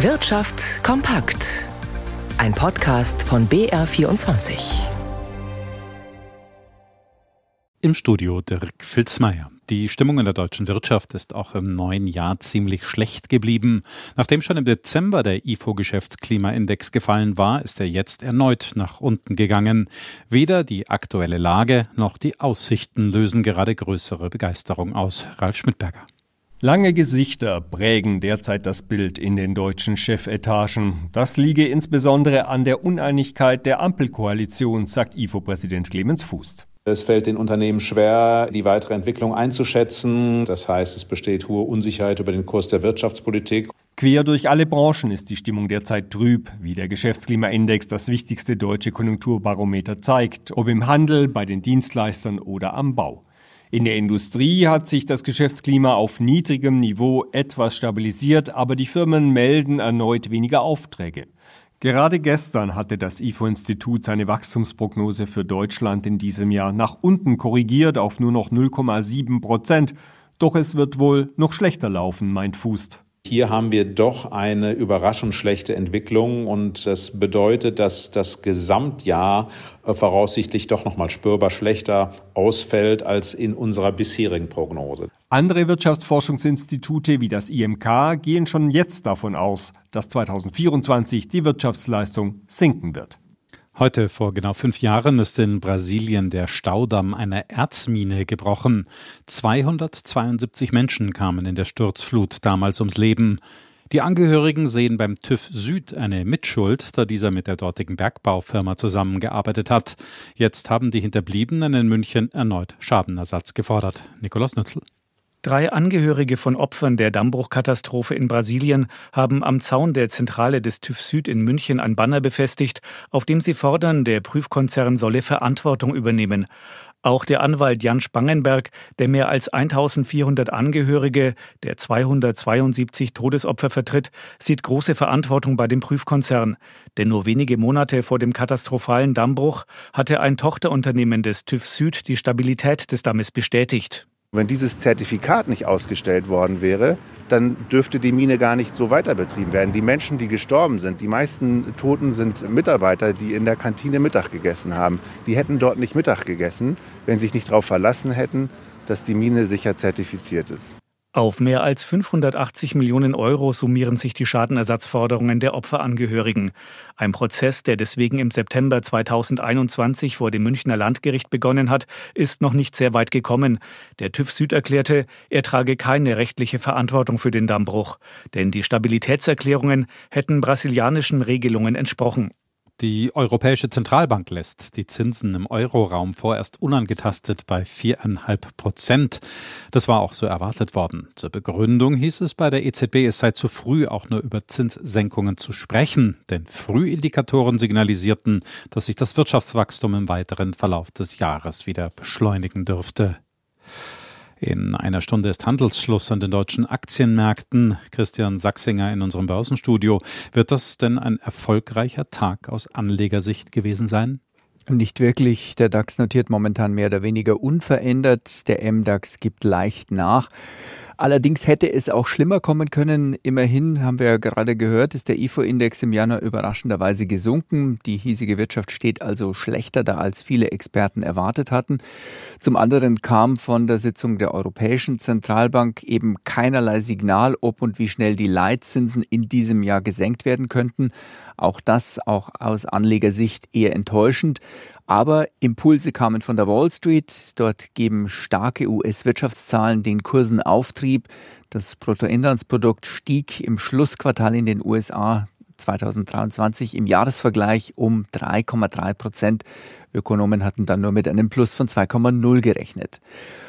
Wirtschaft kompakt. Ein Podcast von BR24. Im Studio Dirk Filzmeier. Die Stimmung in der deutschen Wirtschaft ist auch im neuen Jahr ziemlich schlecht geblieben. Nachdem schon im Dezember der IFO-Geschäftsklimaindex gefallen war, ist er jetzt erneut nach unten gegangen. Weder die aktuelle Lage noch die Aussichten lösen gerade größere Begeisterung aus. Ralf Schmidberger. Lange Gesichter prägen derzeit das Bild in den deutschen Chefetagen. Das liege insbesondere an der Uneinigkeit der Ampelkoalition, sagt IFO-Präsident Clemens Fuß. Es fällt den Unternehmen schwer, die weitere Entwicklung einzuschätzen. Das heißt, es besteht hohe Unsicherheit über den Kurs der Wirtschaftspolitik. Quer durch alle Branchen ist die Stimmung derzeit trüb, wie der Geschäftsklimaindex, das wichtigste deutsche Konjunkturbarometer, zeigt, ob im Handel, bei den Dienstleistern oder am Bau. In der Industrie hat sich das Geschäftsklima auf niedrigem Niveau etwas stabilisiert, aber die Firmen melden erneut weniger Aufträge. Gerade gestern hatte das IFO-Institut seine Wachstumsprognose für Deutschland in diesem Jahr nach unten korrigiert auf nur noch 0,7 Prozent. Doch es wird wohl noch schlechter laufen, meint Fußt. Hier haben wir doch eine überraschend schlechte Entwicklung und das bedeutet, dass das Gesamtjahr äh, voraussichtlich doch noch mal spürbar schlechter ausfällt als in unserer bisherigen Prognose. Andere Wirtschaftsforschungsinstitute wie das IMK gehen schon jetzt davon aus, dass 2024 die Wirtschaftsleistung sinken wird. Heute vor genau fünf Jahren ist in Brasilien der Staudamm einer Erzmine gebrochen. 272 Menschen kamen in der Sturzflut damals ums Leben. Die Angehörigen sehen beim TÜV Süd eine Mitschuld, da dieser mit der dortigen Bergbaufirma zusammengearbeitet hat. Jetzt haben die Hinterbliebenen in München erneut Schadenersatz gefordert. Nikolaus Nützel. Drei Angehörige von Opfern der Dammbruchkatastrophe in Brasilien haben am Zaun der Zentrale des TÜV Süd in München ein Banner befestigt, auf dem sie fordern, der Prüfkonzern solle Verantwortung übernehmen. Auch der Anwalt Jan Spangenberg, der mehr als 1400 Angehörige der 272 Todesopfer vertritt, sieht große Verantwortung bei dem Prüfkonzern. Denn nur wenige Monate vor dem katastrophalen Dammbruch hatte ein Tochterunternehmen des TÜV Süd die Stabilität des Dammes bestätigt. Wenn dieses Zertifikat nicht ausgestellt worden wäre, dann dürfte die Mine gar nicht so weiter betrieben werden. Die Menschen, die gestorben sind, die meisten Toten sind Mitarbeiter, die in der Kantine Mittag gegessen haben. Die hätten dort nicht Mittag gegessen, wenn sie sich nicht darauf verlassen hätten, dass die Mine sicher zertifiziert ist. Auf mehr als 580 Millionen Euro summieren sich die Schadenersatzforderungen der Opferangehörigen. Ein Prozess, der deswegen im September 2021 vor dem Münchner Landgericht begonnen hat, ist noch nicht sehr weit gekommen. Der TÜV Süd erklärte, er trage keine rechtliche Verantwortung für den Dammbruch, denn die Stabilitätserklärungen hätten brasilianischen Regelungen entsprochen. Die Europäische Zentralbank lässt die Zinsen im Euroraum vorerst unangetastet bei viereinhalb Prozent. Das war auch so erwartet worden. Zur Begründung hieß es bei der EZB, es sei zu früh, auch nur über Zinssenkungen zu sprechen, denn Frühindikatoren signalisierten, dass sich das Wirtschaftswachstum im weiteren Verlauf des Jahres wieder beschleunigen dürfte. In einer Stunde ist Handelsschluss an den deutschen Aktienmärkten. Christian Sachsinger in unserem Börsenstudio. Wird das denn ein erfolgreicher Tag aus Anlegersicht gewesen sein? Nicht wirklich. Der DAX notiert momentan mehr oder weniger unverändert. Der MDAX gibt leicht nach. Allerdings hätte es auch schlimmer kommen können. Immerhin haben wir ja gerade gehört, ist der IFO-Index im Januar überraschenderweise gesunken. Die hiesige Wirtschaft steht also schlechter da, als viele Experten erwartet hatten. Zum anderen kam von der Sitzung der Europäischen Zentralbank eben keinerlei Signal, ob und wie schnell die Leitzinsen in diesem Jahr gesenkt werden könnten. Auch das auch aus Anlegersicht eher enttäuschend. Aber Impulse kamen von der Wall Street. Dort geben starke US-Wirtschaftszahlen den Kursen Auftrieb. Das Bruttoinlandsprodukt stieg im Schlussquartal in den USA 2023 im Jahresvergleich um 3,3 Prozent. Ökonomen hatten dann nur mit einem Plus von 2,0 gerechnet.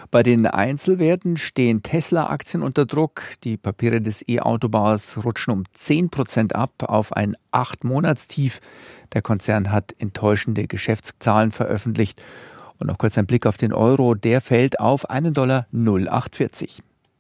Bei den Einzelwerten stehen Tesla-Aktien unter Druck. Die Papiere des E-Autobauers rutschen um 10 Prozent ab auf ein Acht-Monatstief. Der Konzern hat enttäuschende Geschäftszahlen veröffentlicht. Und noch kurz ein Blick auf den Euro. Der fällt auf einen Dollar 0,840.